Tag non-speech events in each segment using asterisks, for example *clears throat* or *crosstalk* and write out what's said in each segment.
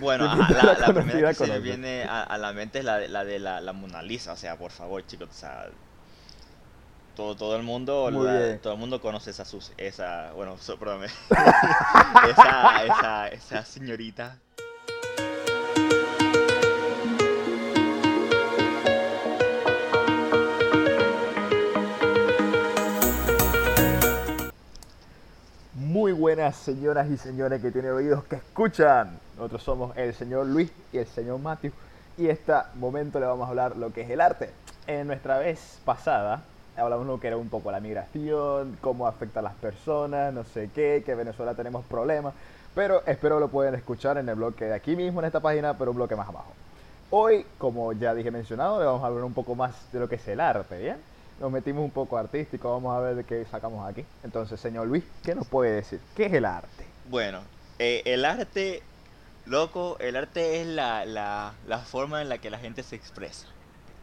Bueno, ¿Qué ajá, pintura la, la primera que se me viene a, a la mente es la de la, de la, Mona Lisa, o sea, por favor, chicos, o sea, todo, todo el mundo, todo el mundo conoce esa, sus- esa, bueno, so- perdóname, *laughs* esa, esa, esa señorita. Muy buenas señoras y señores que tienen oídos que escuchan. Nosotros somos el señor Luis y el señor Matthew. Y este momento le vamos a hablar lo que es el arte. En nuestra vez pasada hablamos lo que era un poco la migración, cómo afecta a las personas, no sé qué, que en Venezuela tenemos problemas. Pero espero lo pueden escuchar en el bloque de aquí mismo, en esta página, pero un bloque más abajo. Hoy, como ya dije mencionado, le vamos a hablar un poco más de lo que es el arte, ¿bien? Nos metimos un poco artístico, vamos a ver de qué sacamos aquí. Entonces, señor Luis, ¿qué nos puede decir? ¿Qué es el arte? Bueno, eh, el arte, loco, el arte es la, la, la forma en la que la gente se expresa.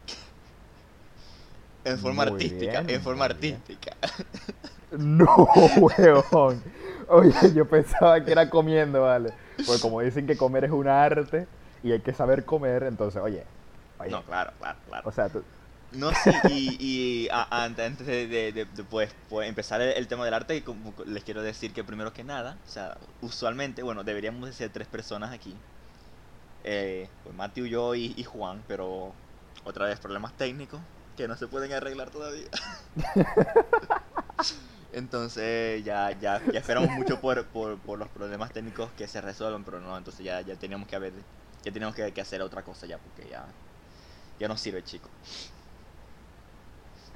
*laughs* En forma Muy artística, bien, en forma bien. artística. *laughs* No, huevón. Oye, yo pensaba que era comiendo, ¿vale? Pues como dicen que comer es un arte y hay que saber comer, entonces, oye, oye, No, claro, claro, claro. o sea, tú, No, sí, y, y a- ante- antes de, pues, pues, empezar el, tema del arte, les quiero decir que primero que nada, o sea, usualmente, bueno, deberíamos de ser tres personas aquí. Eh, pues Matthew, yo y, y Juan, pero otra vez problemas técnicos que no se pueden arreglar todavía. *laughs* Entonces ya, ya, ya esperamos mucho por, por, por los problemas técnicos que se resuelvan, pero no, entonces ya, ya teníamos que haber, ya teníamos que, que hacer otra cosa ya, porque ya, ya no sirve, chico.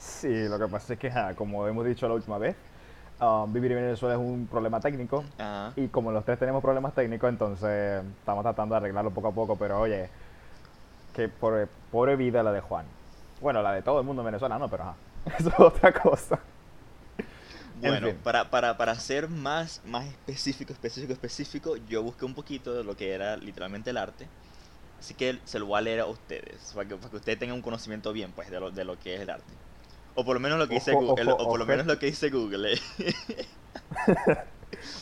Sí, lo que pasa es que, ja, como hemos dicho la última vez, um, vivir en Venezuela es un problema técnico Ajá. y como los tres tenemos problemas técnicos, entonces estamos tratando de arreglarlo poco a poco, pero oye, que pobre, pobre vida la de Juan. Bueno, la de todo el mundo en Venezuela, no, pero ajá, *laughs* eso es otra cosa. En Bueno, fin. para, para, para ser más, más específico, específico, específico, yo busqué un poquito de lo que era literalmente el arte. Así que se lo voy a leer a ustedes, para que, para que ustedes tengan un conocimiento bien, pues, de lo, de lo que es el arte. O por lo menos lo que dice Ojo, Google, ojo, o por lo ojete. menos lo que dice Google. eh. *laughs*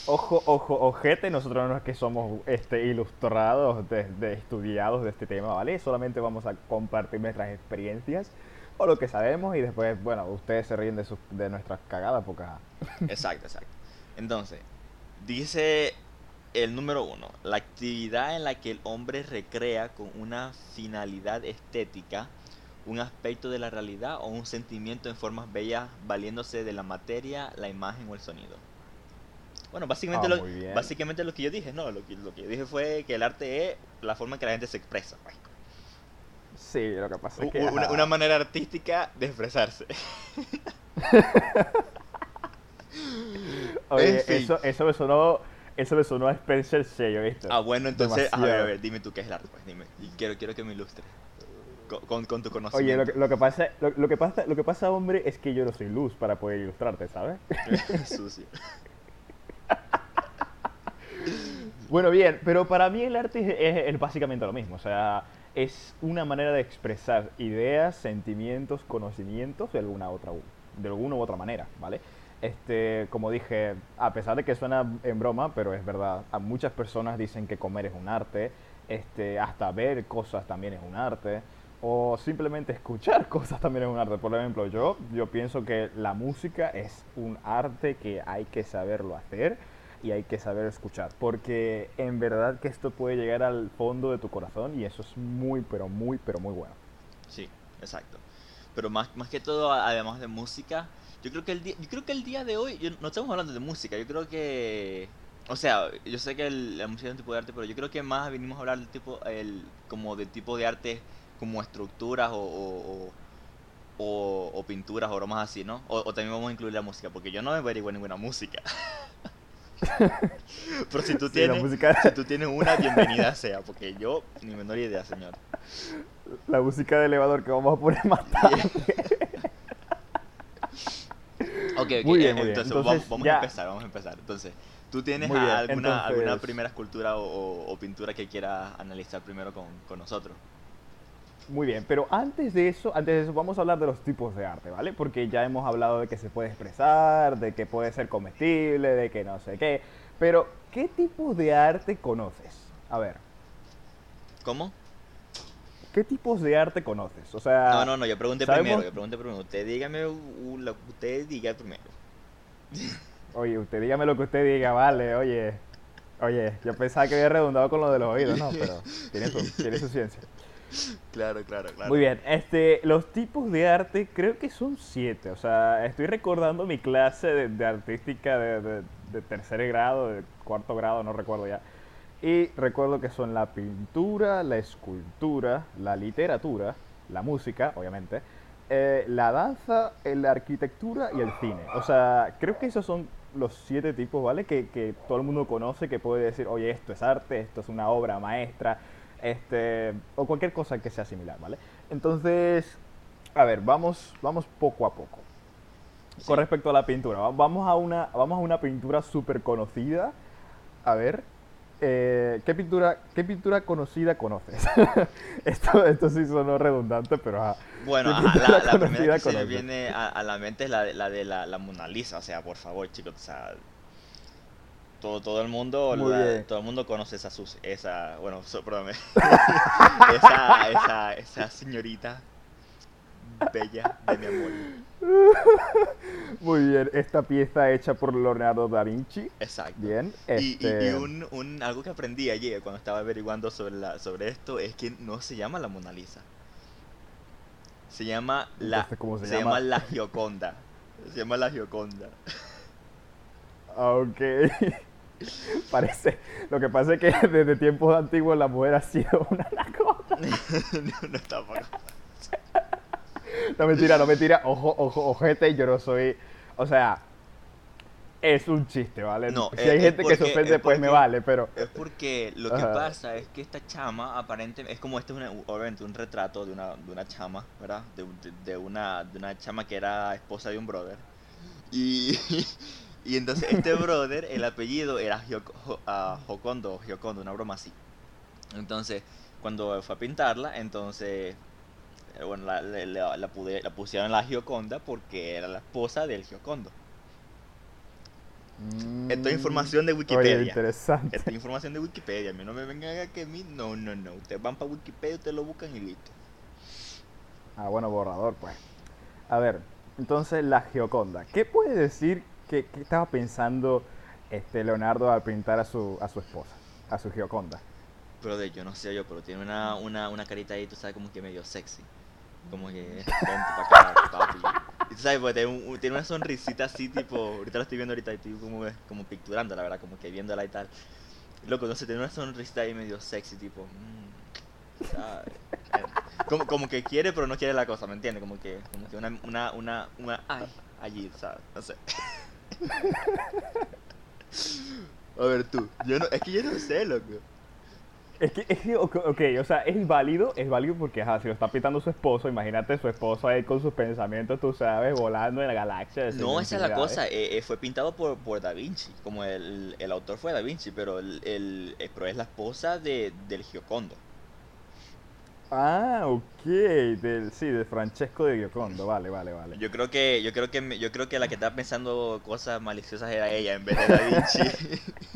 Ojo, ojo, ojete, nosotros no es que somos este, ilustrados, de, de estudiados de este tema, ¿vale? Solamente vamos a compartir nuestras experiencias o lo que sabemos y después, bueno, ustedes se ríen de, sus, de nuestras cagadas porque... *laughs* Exacto, exacto. Entonces, dice el número uno, la actividad en la que el hombre recrea con una finalidad estética un aspecto de la realidad o un sentimiento en formas bellas valiéndose de la materia, la imagen o el sonido. Bueno, básicamente, Ah, lo, básicamente lo que yo dije, no, lo que, lo que yo dije fue que el arte es la forma en que la gente se expresa. pues. Sí, lo que pasa es que... Una, una manera artística de expresarse. *laughs* Oye, en fin. eso, eso me sonó... Eso me sonó a Spencer Shay, ¿viste? Ah, bueno, entonces, a ver, a ver, dime tú qué es el arte, pues, dime. Y quiero, quiero que me ilustres. Con, con, con tu Oye, conocimiento. lo que, lo que pasa, lo, lo que pasa, lo que pasa, hombre, es que yo no soy luz para poder ilustrarte, ¿sabes? *laughs* Sucio. *laughs* Bueno, bien, pero para mí el arte es, es- es básicamente lo mismo, o sea, es una manera de expresar ideas, sentimientos, conocimientos de alguna otra de alguna u otra manera, ¿vale? Este, como dije, a pesar de que suena en broma, pero es verdad, a muchas personas dicen que comer es un arte, este, hasta ver cosas también es un arte, o simplemente escuchar *laughs* cosas también es un arte. Por ejemplo, yo, yo pienso que la música es un arte que hay que saberlo hacer y hay que saber escuchar, porque en verdad que esto puede llegar al fondo de tu corazón y eso es muy, pero muy, pero muy bueno. Sí, exacto. Pero más, más que todo, además de música, yo creo que el día, yo creo que el día de hoy, yo- no estamos hablando de música, yo creo que, o sea, yo sé que la música es un tipo de arte, pero yo creo que más vinimos a hablar del tipo, el, como de tipo de arte, como estructuras o, o, o- o- o pinturas o bromas así, ¿no? O, o también vamos a incluir la música, porque yo no me averiguo ninguna música. *laughs* pero si tú Sí, tienes, música- si tú tienes una, bienvenida sea, porque yo ni menor idea, señor. La música de elevador que vamos a poner más *laughs* tarde. Ok, ok, Muy bien, eh, bien. entonces, Entonces, vamos, a empezar, vamos a empezar. Entonces, ¿tú tienes bien, alguna, alguna primera escultura o, o- o pintura que quieras analizar primero con, con nosotros? Muy bien, pero antes de eso, antes de eso vamos a hablar de los tipos de arte, ¿vale? Porque ya hemos hablado de que se puede expresar, de que puede ser comestible, de que no sé qué. Pero, ¿qué tipo de arte conoces? A ver, ¿Cómo? ¿Qué tipos de arte conoces? O sea, No, no, no, yo pregunté ¿sabemos? primero, yo pregunté primero. Usted dígame uh, lo que usted diga primero. *laughs* oye, usted dígame lo que usted diga, vale, oye. Oye, yo pensaba que había redundado con lo de los oídos, no, pero tiene su, tiene su ciencia. Claro, claro, claro. Muy bien, este, los tipos de arte creo que son siete. O sea, estoy recordando mi clase de, artística de, tercer grado, de cuarto grado, no recuerdo ya. Y recuerdo que son la pintura, la escultura, la literatura, la música, obviamente, eh, la danza, la arquitectura y el cine. O sea, creo que esos son los siete tipos, ¿vale? Que, que todo el mundo conoce, que puede decir, oye, esto es arte, esto es una obra maestra, este, o cualquier cosa que sea similar, ¿vale? Entonces, a ver, vamos, vamos poco a poco. Sí. Con respecto a la pintura, va- vamos a una, vamos a una pintura súper conocida. A ver, eh, ¿qué, pintura, ¿qué pintura conocida conoces? *laughs* esto, esto sí sonó redundante, pero ajá. Bueno, ¿Qué ajá, la, la primera que se me conoces? viene a, a la mente es la de la, de la, la Mona Lisa. O sea, por favor, chicos, o sea, todo, todo el mundo la- todo el mundo conoce esa, sus- esa bueno, so- *laughs* esa, esa, esa señorita bella de mi amor. Muy bien, esta pieza hecha por Leonardo da Vinci. Exacto. Bien, Y, y- este, y un, un- algo que aprendí ayer cuando estaba averiguando sobre, la, sobre esto es que no se llama la Mona Lisa. Se llama la, Entonces, ¿cómo se se llama? llama la Gioconda. Se llama la Gioconda. Ah, Ok. *laughs* *laughs* Parece. Lo que pasa es que *laughs* desde tiempos antiguos la mujer ha sido una anaconda. *laughs* no, no está No mentira, no mentira. Ojo, ojo, ojete, yo no soy. O sea, es un chiste, ¿vale? No, si hay gente que se porque- ofende, es pues me porque- vale, pero. Es porque lo que Ajá. pasa es que esta chama aparentemente es como este es una- obviamente un retrato de una, de una chama, ¿verdad? De, de- de una, de una chama que era esposa de un brother. Y, y entonces este brother, el apellido era Gioc- Jo- ah, Jocondo, una broma así. Entonces, cuando fue a pintarla, entonces, eh, bueno, la, la, la- la pude- la pusieron la Gioconda porque era la esposa del Giocondo. Esto es información de Mm, Wikipedia. Oye, interesante. Esta información de Wikipedia, a mí no me vengan a que a mí, no, no, no. Ustedes van para Wikipedia, ustedes lo buscan y listo. Ah, bueno, borrador, pues. A ver, entonces la Gioconda. ¿Qué puede decir que estaba pensando este Leonardo al pintar a su, a su esposa, a su Gioconda? Pero de yo no sé yo, pero tiene una, una, una carita ahí, tú sabes, como que medio sexy. Como que, *laughs* vente para acá, papi. Y tú sabes, pues tiene, un- tiene una sonrisita así, tipo, ahorita la estoy viendo ahorita y estoy como, como picturando, la verdad, como que viéndola y tal. Loco, no sé, tiene una sonrisita ahí medio sexy, tipo, mm, ¿sabes? Eh, Como, como que quiere, pero no quiere la cosa, ¿me entiendes? Como que, como que una, una, una, una, ay, allí, ¿sabes? No sé. *laughs* A ver tú, yo no, es que yo no sé, loco. Es que, es que, ok, o sea, es válido, es válido porque, ajá, si lo está pintando su esposo, imagínate su esposo ahí con sus pensamientos, tú sabes, volando en la galaxia. No, esa es la cosa, eh, eh, fue pintado por, por Da Vinci, como el, el autor fue Da Vinci, pero, el, el- eh, pero es la esposa de, del Giocondo. Ah, ok, del, sí, de Francesco de Giocondo, vale, vale, vale. Yo creo que, yo creo que, me- yo creo que la que estaba pensando cosas maliciosas era ella en vez de Da Vinci. *laughs*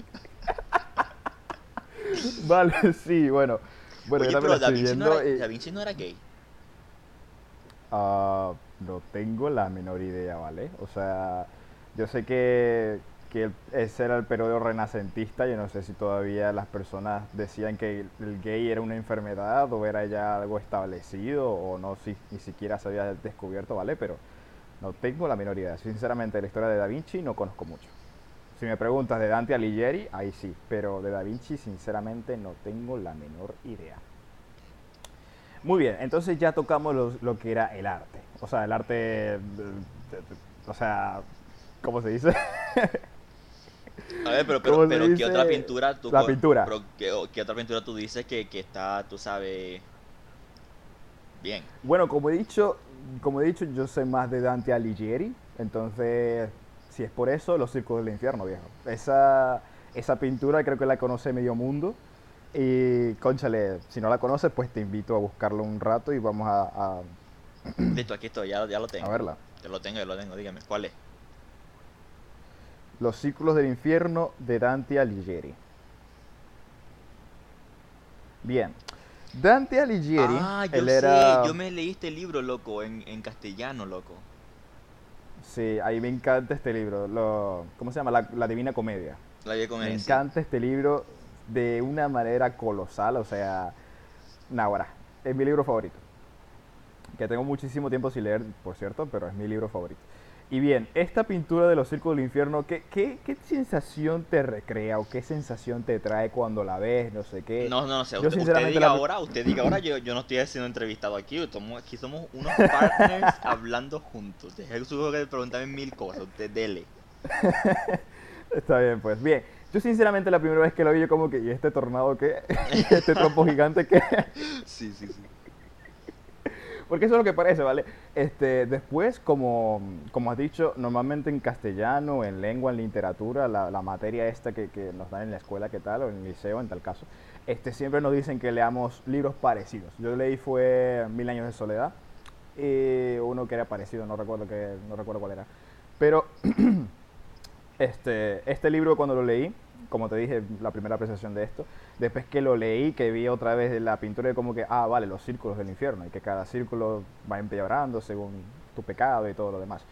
Vale, sí, bueno. Bueno, Oye, yo pero Da Vinci, no era, y- Da Vinci no era gay. Ah, no tengo la menor idea, ¿vale? O sea, yo sé que, que ese era el periodo renacentista, yo no sé si todavía las personas decían que el, gay era una enfermedad o era ya algo establecido o no si ni siquiera se había descubierto, ¿vale? Pero no tengo la menor idea. Sinceramente, la historia de Da Vinci no conozco mucho. Si me preguntas de Dante Alighieri, ahí sí, pero de Da Vinci sinceramente no tengo la menor idea. Muy bien, entonces ya tocamos lo, lo que era el arte. O sea, el arte, de- o sea, ¿cómo se dice? *laughs* A ver, pero, ¿Cómo pero, pero ¿qué otra pintura tú La co- pintura. pero ¿qué, otra pintura tú dices que, que está, tú sabes, bien? Bueno, como he dicho, como he dicho, yo sé más de Dante Alighieri, entonces, si es por eso, Los Círculos del Infierno, viejo. Esa, esa pintura creo que la conoce medio mundo. Y, conchale, si no la conoces, pues te invito a buscarlo un rato y vamos a, a- Listo, aquí estoy, ya, ya lo tengo. a verla. Ya lo tengo, ya lo tengo, dígame, ¿cuál es? Los Círculos del Infierno de Dante Alighieri. Bien. Dante Alighieri, Ah, yo él sé, era... yo me leí este libro, loco, en, en castellano, loco. Sí, ahí me encanta este libro. Lo... ¿Cómo se llama? La, La Divina Comedia. La vi con Me sí. encanta este libro de una manera colosal, o sea, Nahuara, es mi libro favorito. Que tengo muchísimo tiempo sin leer, por cierto, pero es mi libro favorito. Y bien, esta pintura de los círculos del infierno, ¿qué, qué, qué sensación te recrea o qué sensación te trae cuando la ves? No sé qué. No, no, no sé. Yo Usted, diga la- ahora, usted diga ahora, yo, yo no estoy siendo entrevistado aquí. Somos, aquí somos unos partners *laughs* hablando juntos. Deje que preguntarme mil cosas. Usted dele. *laughs* Está bien, pues. Bien, yo sinceramente la primera vez que lo vi, yo como que, ¿y este tornado qué? *laughs* ¿Y este trompo gigante qué? Sí, sí, sí. Porque eso es lo que parece, ¿vale? Este, después, como, como has dicho, normalmente en castellano, en lengua, en literatura, la, la materia esta que, que nos dan en la escuela, ¿qué tal? O en el liceo, en tal caso, este, siempre nos dicen que leamos libros parecidos. Yo leí fue Mil años de soledad, y uno que era parecido, no recuerdo, que, no recuerdo cuál era. Pero *clears throat* este, este libro cuando lo leí, como te dije, la primera apreciación de esto, después que lo leí, que vi otra vez la pintura de como que, ah, vale, los círculos del infierno, y que cada círculo va empeorando según tu pecado y todo lo demás.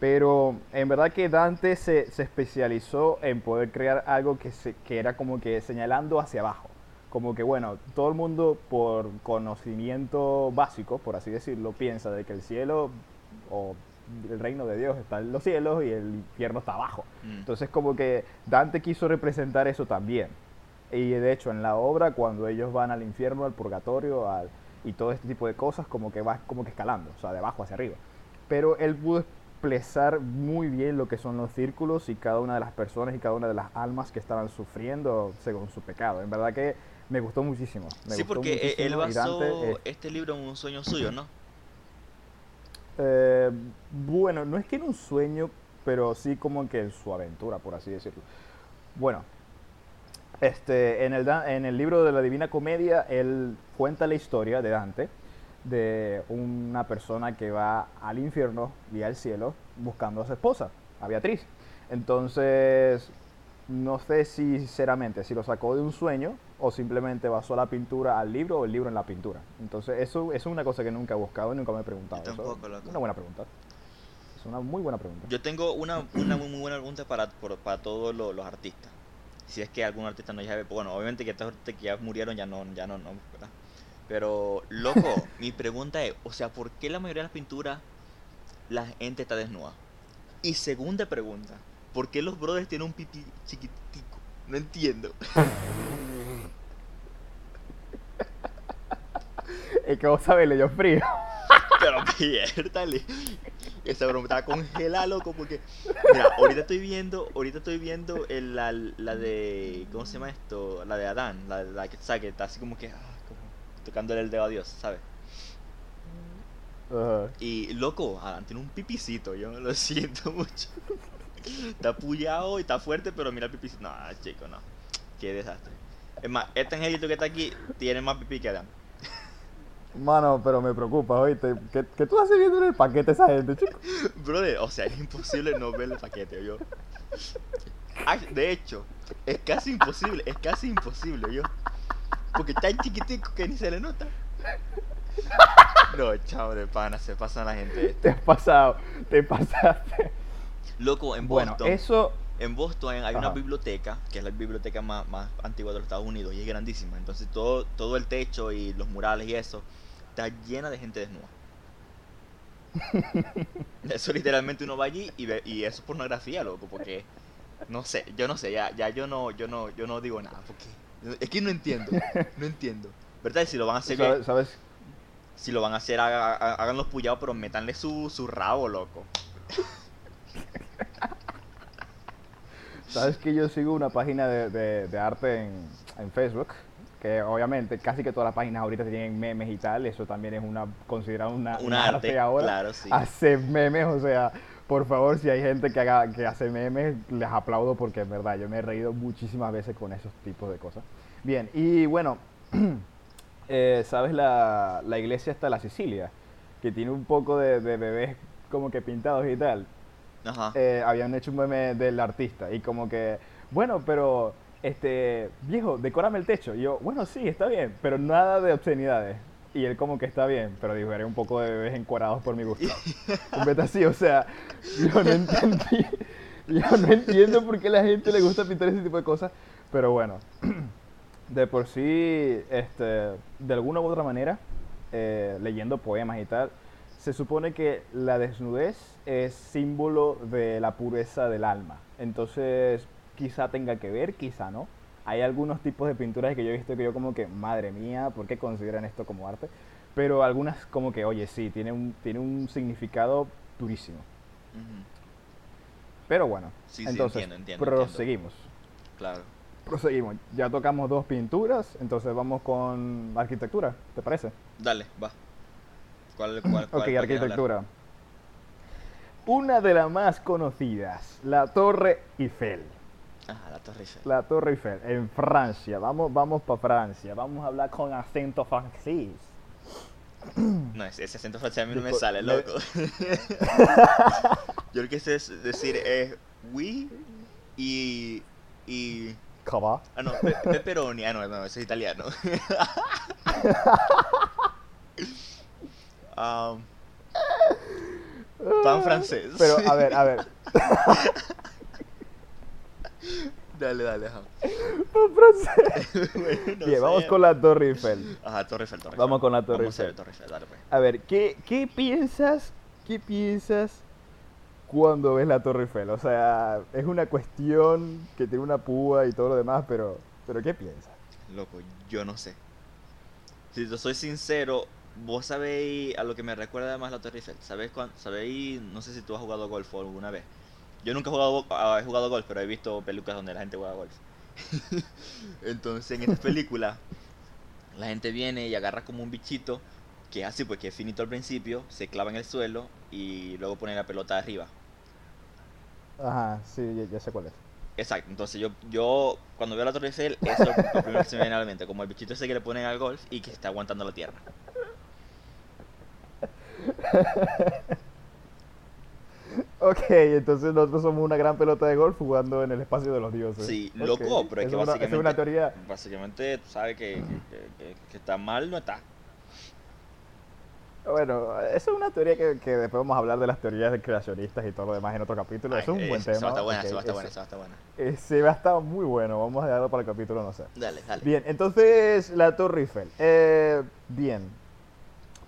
Pero en verdad que Dante se, se especializó en poder crear algo que, se, que era como que señalando hacia abajo. Como que, bueno, todo el mundo por conocimiento básico, por así decirlo, piensa de que el cielo o el reino de Dios está en los cielos y el infierno está abajo. Mm. Entonces como que Dante quiso representar eso también. Y de hecho en la obra cuando ellos van al infierno, al purgatorio al, y todo este tipo de cosas como que va como que escalando, o sea, de abajo hacia arriba. Pero él pudo expresar muy bien lo que son los círculos y cada una de las personas y cada una de las almas que estaban sufriendo según su pecado. En verdad que me gustó muchísimo. me Sí, gustó porque eh, él basó Dante, eh, este libro en un sueño suyo, ¿no? Eh, bueno, no es que en un sueño, pero sí como que en su aventura, por así decirlo. Bueno, este, en, el, en el libro de la Divina Comedia, él cuenta la historia de Dante, de una persona que va al infierno y al cielo buscando a su esposa, a Beatriz. Entonces, no sé si sinceramente si lo sacó de un sueño o simplemente basó la pintura al libro o el libro en la pintura. Entonces, eso, eso es una cosa que nunca he buscado y nunca me he preguntado. Yo Eso tampoco, loco. es una buena pregunta. Es una muy buena pregunta. Yo tengo una, una muy, muy buena pregunta para, por- para todos los, los artistas. Si es que algún artista no ya bueno, obviamente que estos artistas que ya murieron ya no, ya no, no, ¿verdad? Pero, loco, *laughs* mi pregunta es, o sea, ¿por qué la mayoría de las pinturas la gente está desnuda? Y segunda pregunta, ¿por qué los brothers tienen un pipí chiquitico? No entiendo. *laughs* Es que vos sabés, le dio frío. *laughs* Pero piértale. Esa broma está congelada, loco, porque. Mira, ahorita estoy viendo, ahorita estoy viendo el- la, la de. ¿Cómo se llama esto? La de Adán, la, la que, ¿sabes? que está así como que. ah, como tocándole el dedo a Dios, ¿sabes? Y loco, Adán tiene un pipicito, yo lo siento mucho. Está pullado y está fuerte, pero mira el pipicito. No, chico, no. Qué desastre. Es más, este angelito que está aquí tiene más pipí que Adán. Mano, pero me preocupa, oíste. ¿Qué, qué tú haces viendo en el paquete esa gente, chico? Brother, o sea, es imposible no ver el paquete, yo. Ah, De hecho, es casi imposible, es casi imposible, yo. Porque está tan chiquitico que ni se le nota. No, chao de pana, se pasan la gente. Te has pasado, te pasaste. Loco, en Bueno, Boston, eso. en Boston hay una biblioteca, que es la biblioteca más, más antigua de los Estados Unidos y es grandísima. Entonces todo, todo el techo y los murales y eso está llena de gente desnuda. *laughs* Eso literalmente uno va allí y ve, y eso es pornografía, loco, porque no sé, yo no sé, ya, ya yo no, yo no, yo no digo nada, porque es que no entiendo, no entiendo. ¿Verdad? Y si lo van a hacer, ¿Sabes? sabes? si lo van a hacer, haga- haga- hagan los puyados, pero metanle su, su rabo, loco. ¿Sabes que yo sigo una página de, de- de arte en, en Facebook? Que obviamente casi que todas las páginas ahorita tienen memes y tal. Eso también es una considerado una, Un un arte, ahora. claro, sí. Hacer memes, o sea, por favor, si hay gente que, haga, que hace memes, les aplaudo porque en verdad yo me he reído muchísimas veces con esos tipos de cosas. Bien, y bueno, *clears throat* eh, ¿sabes la, la iglesia está la Sicilia? Que tiene un poco de, de bebés como que pintados y tal Ajá. eh, habían hecho un meme del artista y como que, bueno, pero este, viejo, decórame el techo. Y yo, bueno, sí, está bien, pero nada de obscenidades. Y él como que está bien, pero dijo, haré un poco de bebés encuadrados por mi gusto. *laughs* Un así, o sea, yo no entendí. Yo no entiendo por qué a la gente le gusta pintar ese tipo de cosas, pero bueno, *clears throat* de por sí, este, de alguna u otra manera, eh, leyendo poemas y tal, se supone que la desnudez es símbolo de la pureza del alma. Entonces, quizá tenga que ver, quizá no. Hay algunos tipos de pinturas que yo he visto que yo como que, madre mía, ¿por qué consideran esto como arte? Pero algunas como que, oye, sí, tiene un, tiene un significado durísimo. Pero bueno, entonces proseguimos. Claro. Proseguimos. Ya tocamos dos pinturas, entonces vamos con arquitectura, ¿te parece? Dale, va. ¿Cuál, *clears throat* cuál, cuál ok, arquitectura. Una de las más conocidas, la Torre Eiffel. Ajá, la Torre Eiffel. La Torre Eiffel, en Francia. Vamos, vamos para Francia. Vamos a hablar con acento francés. *clears throat* No, ese acento francés a mí no me sale, loco. *laughs* Yo lo que sé decir es oui y. y. ¿Cómo? Ah, no, pe pepperoni. Ah, no, no, ese es italiano. *laughs* *laughs* um, pan francés. Pero, a ver, a ver. *laughs* Dale, dale, ajá. Pan francés. *laughs* Bien, vamos con la Torre Eiffel. Ajá, Torre Eiffel, Torre Eiffel. Vamos con la Torre Eiffel. A Torre Eiffel, dale, pues. A ver, ¿qué, ¿qué piensas? ¿Qué piensas cuando ves la Torre Eiffel? O sea, es una cuestión que tiene una púa y todo lo demás, pero, pero ¿qué piensas? Loco, yo no sé. Si te soy sincero, vos sabéis a lo que me recuerda además la Torre Eiffel. ¿Sabéis, sabéis no sé si tú has jugado golf alguna vez. Yo nunca he jugado, ah, he jugado golf, pero he visto películas donde la gente juega golf. *laughs* Entonces, en esta película, la gente viene y agarra como un bichito, que es así, pues que es finito al principio, se clava en el suelo y luego pone la pelota arriba. Ajá, sí, ya, sé cuál es. Exacto, entonces yo, yo cuando veo la Torre Eiffel, eso es lo primero que se me viene a la mente, como el bichito ese que le ponen al golf y que está aguantando la tierra. *laughs* Ok, entonces nosotros somos una gran pelota de golf jugando en el espacio de los dioses. Sí, loco, pero es, que básicamente. es una teoría. Básicamente, tú sabes que, que, está mal, no está. Bueno, esa es una teoría que, que, después vamos a hablar de las teorías de creacionistas y todo lo demás en otro capítulo. eso es un buen tema. Se va a estar buena, se va a estar buena, se va a estar buena. Se va a estar muy bueno. Vamos a dejarlo para el capítulo, no sé. Dale, dale. Bien, entonces la Torre Eiffel. Eh, bien.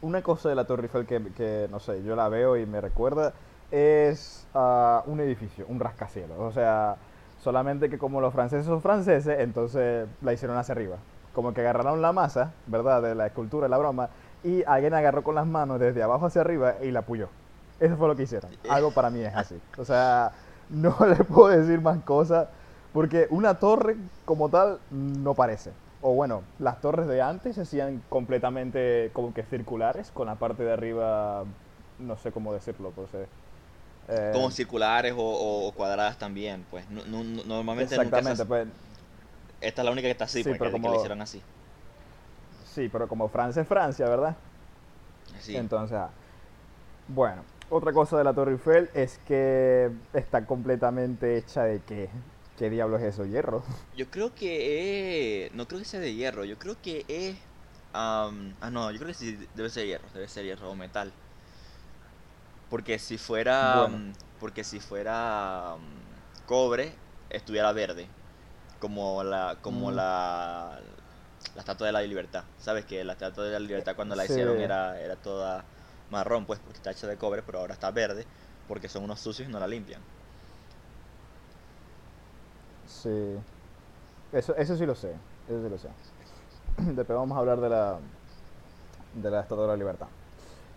Una cosa de la Torre Eiffel que, que, no sé, yo la veo y me recuerda es ah, un edificio, un rascacielos. O sea, solamente que como los franceses son franceses, entonces la hicieron hacia arriba. Como que agarraron la masa, ¿verdad? De la escultura, la broma, y alguien agarró con las manos desde abajo hacia arriba y la apoyó. Eso fue lo que hicieron. Algo para mí es así. O sea, *laughs* no le puedo decir más cosas, porque una torre como tal no parece. O bueno, las torres de antes se hacían completamente como que circulares, con la parte de arriba, no sé cómo decirlo, pues eh, como circulares o, cuadradas también, pues. normalmente Exactamente, pues. Esta es la única que está así, sí, porque como, que hicieron así. Sí, pero como Francia es Francia, ¿verdad? Sí. Entonces, ah, bueno, otra cosa de la Torre Eiffel es que está completamente hecha de qué. ¿Qué diablo es eso? ¿Hierro? *laughs* Yo creo que es... No creo que sea de hierro, yo creo que es... ah, no, yo creo que sí debe ser hierro, debe ser hierro o metal. Porque si fuera. Porque si fuera cobre, estuviera verde. Como la. como mm. la. La estatua de la libertad. ¿Sabes que la estatua de la libertad cuando la hicieron era, era toda marrón, pues, porque está hecha de cobre, pero ahora está verde, porque son unos sucios y no la limpian. Sí. Eso, eso sí lo sé. Eso sí lo sé. *clears throat* Después vamos a hablar de la. de la estatua de la libertad.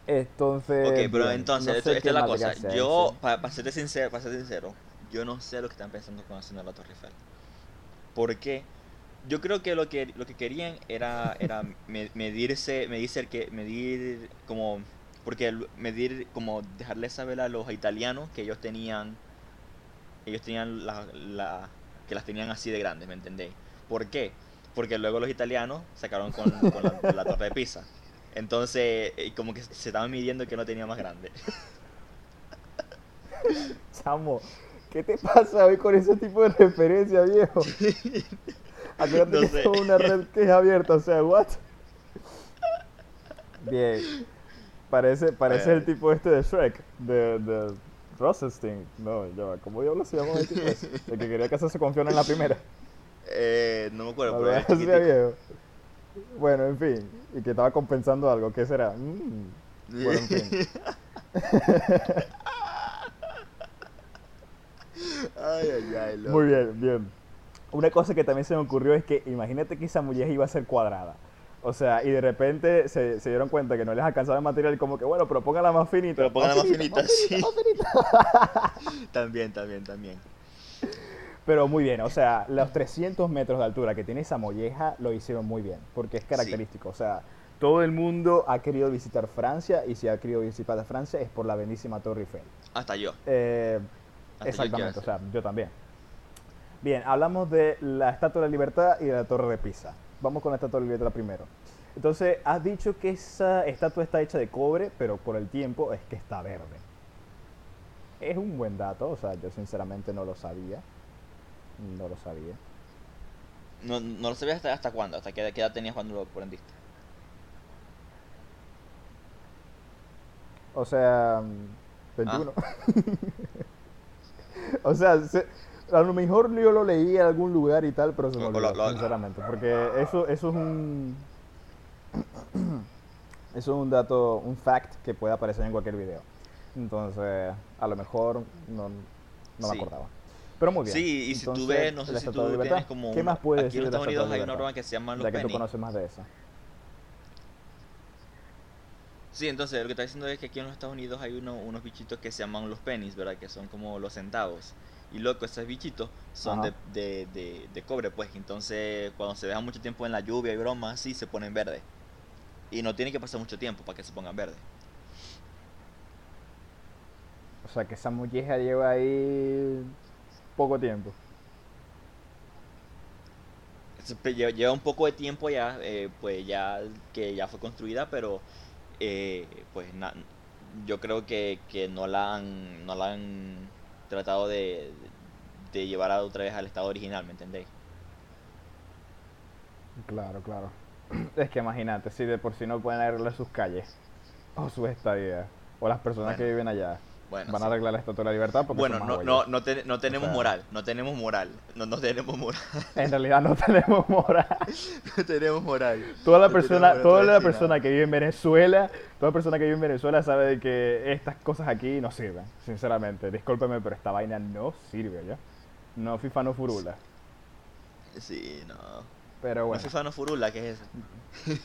Entonces. Ok, pero entonces, esto, esta es la cosa. Yo, para serte sincero, para ser sincero, yo no sé lo que están pensando con haciendo la Torre Eiffel. Porque yo creo que lo que lo que querían era era *laughs* medirse, medirse que medir como porque medir como dejarles saber a los italianos que ellos tenían ellos tenían la, la que las tenían así de grandes, ¿me entendéis? ¿Por qué? Porque luego los italianos sacaron con, *laughs* con la Torre de Pisa. Entonces, eh, como que se estaban midiendo que no tenía más grande. *laughs* Chamo, ¿Qué te pasa hoy con ese tipo de referencia, viejo? *laughs* Acuérdate No sé. es una red que es abierta, o sea, what? Bien. Parece, parece Bueno. el tipo este de Shrek, de, de Rosenstein. No, ya va, ¿cómo diablos se llama el? El que quería casarse con Fiona en la primera. Eh, no me acuerdo, pero *laughs* viejo. Bueno, en fin. Y que estaba compensando algo. ¿Qué será? Mm, Bueno, en fin. *laughs* Ay, ay, ay. Muy bien, bien. Una cosa que también se me ocurrió es que imagínate que esa molleja iba a ser cuadrada. O sea, y de repente se, se dieron cuenta que no les alcanzaba el material como que, bueno, pero póngala más finita. Pero póngala más finita, sí. más finita. *laughs* También, también, también. Pero muy bien, o sea, los 300 metros de altura que tiene esa molleja lo hicieron muy bien, porque es característico. O sea, todo el mundo ha querido visitar Francia y si ha querido visitar Francia es por la bendísima Torre Eiffel. Hasta yo. Eh, Hasta exactamente, o sea, yo también. Bien, hablamos de la Estatua de la Libertad y de la Torre de Pisa. Vamos con la Estatua de la Libertad primero. Entonces, has dicho que esa estatua está hecha de cobre, pero por el tiempo es que está verde. Es un buen dato, o sea, yo sinceramente no lo sabía. No lo sabía. No, no lo sabías hasta, hasta cuándo, hasta qué, qué edad tenías cuando lo aprendiste. O sea, 21. *laughs* o sea, se- a lo mejor yo lo leí en algún lugar y tal, pero se me olvidó, sinceramente. Porque eso, eso es un. *clears throat* Eso es un dato, un fact que puede aparecer en cualquier video. Entonces, a lo mejor no, no me acordaba. Pero muy bien. Sí, y si tú Entonces, ves, no sé si tú Libertad. tienes como ¿Qué más puedes aquí decir en Estados Unidos hay una broma que se llaman los Ya que tú conoces más de eso. Sí, entonces lo que está diciendo es que aquí en los Estados Unidos hay uno- unos bichitos que se llaman los pennies, ¿verdad? Que son como los centavos. Y loco, esos bichitos son de, de, de, de cobre, pues. Entonces, cuando se dejan mucho tiempo en la lluvia y bromas así, se ponen verdes. Y no tiene que pasar mucho tiempo para que se pongan verdes. O sea, que esa molleja lleva ahí poco tiempo. Lleva un poco de tiempo ya, eh, pues ya que ya fue construida, pero eh, pues na- yo creo que, que no la han, no la han tratado de, de llevar a otra vez al estado original, ¿me entendéis? Claro, claro. *clears throat* Es que imagínate, si de por sí no pueden arreglar sus calles, o su estadía, o las personas que viven allá, Bueno, van a arreglar la Estatua de la Libertad porque Bueno, no, no, no, te- no tenemos sea- moral, no tenemos moral, no, no tenemos moral, *laughs* En realidad no tenemos moral. *laughs* no tenemos moral. Toda la No persona, toda la persona que vive en Venezuela, toda persona que vive en Venezuela sabe de que estas cosas aquí no sirven, sinceramente. Discúlpeme, pero esta vaina no sirve, ¿ya? No FIFA no furula. Sí, no. Pero No bueno, FIFA no furula, ¿qué es eso?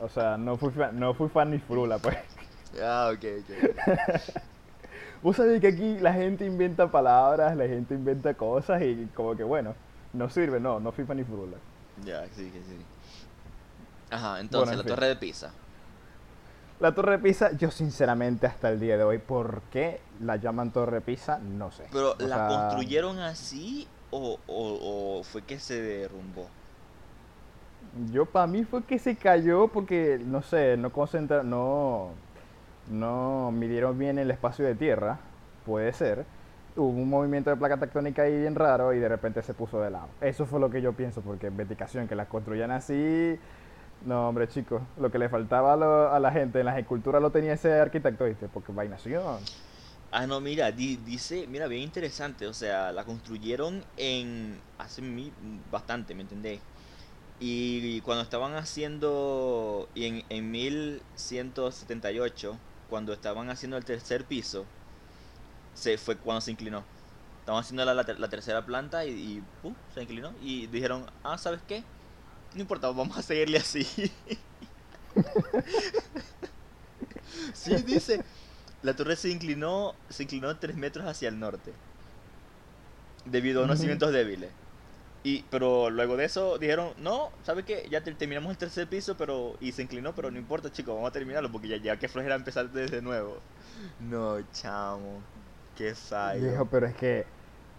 o sea, no fui, fan, no fui fan ni furula, pues. *laughs* Ah, ok, ok. Vos sabés que aquí la gente inventa palabras, la gente inventa cosas y como que bueno, no sirve, no, no FIFA ni furula. Ya, sí, que sí. Ajá, entonces, en la fin. torre de Pisa. La Torre de Pisa, yo sinceramente hasta el día de hoy, ¿por qué la llaman Torre de Pisa? No sé. Pero, O ¿la sea, construyeron así o, o, o fue que se derrumbó? Yo para mí fue que se cayó porque, no sé, no concentra, no, no midieron bien el espacio de tierra, puede ser. Hubo un movimiento de placa tectónica ahí bien raro y de repente se puso de lado. Eso fue lo que yo pienso, porque Veticación, que las construyan así, no hombre chicos, lo que le faltaba a, lo- a la gente en las esculturas lo tenía ese arquitecto, ¿viste? Porque vainación. Ah, no, mira, di- dice, mira, bien interesante, o sea, la construyeron en, hace bastante, ¿me entendés? Y cuando estaban haciendo, y en, en 1178, cuando estaban haciendo el tercer piso, se fue cuando se inclinó. Estaban haciendo la, la ter- la tercera planta y, y se inclinó. Y dijeron, ah, ¿sabes qué? No importa, vamos a seguirle así. *laughs* sí, dice, la torre se inclinó, se inclinó 3 metros hacia el norte. Debido a unos cimientos débiles. Y, pero luego de eso dijeron, no, ¿sabes qué? Ya te- terminamos el tercer piso, pero y se inclinó, pero no importa, chicos, vamos a terminarlo porque ya, ya que flojera empezar desde nuevo. No, chamo, qué fallo. Viejo, pero es que.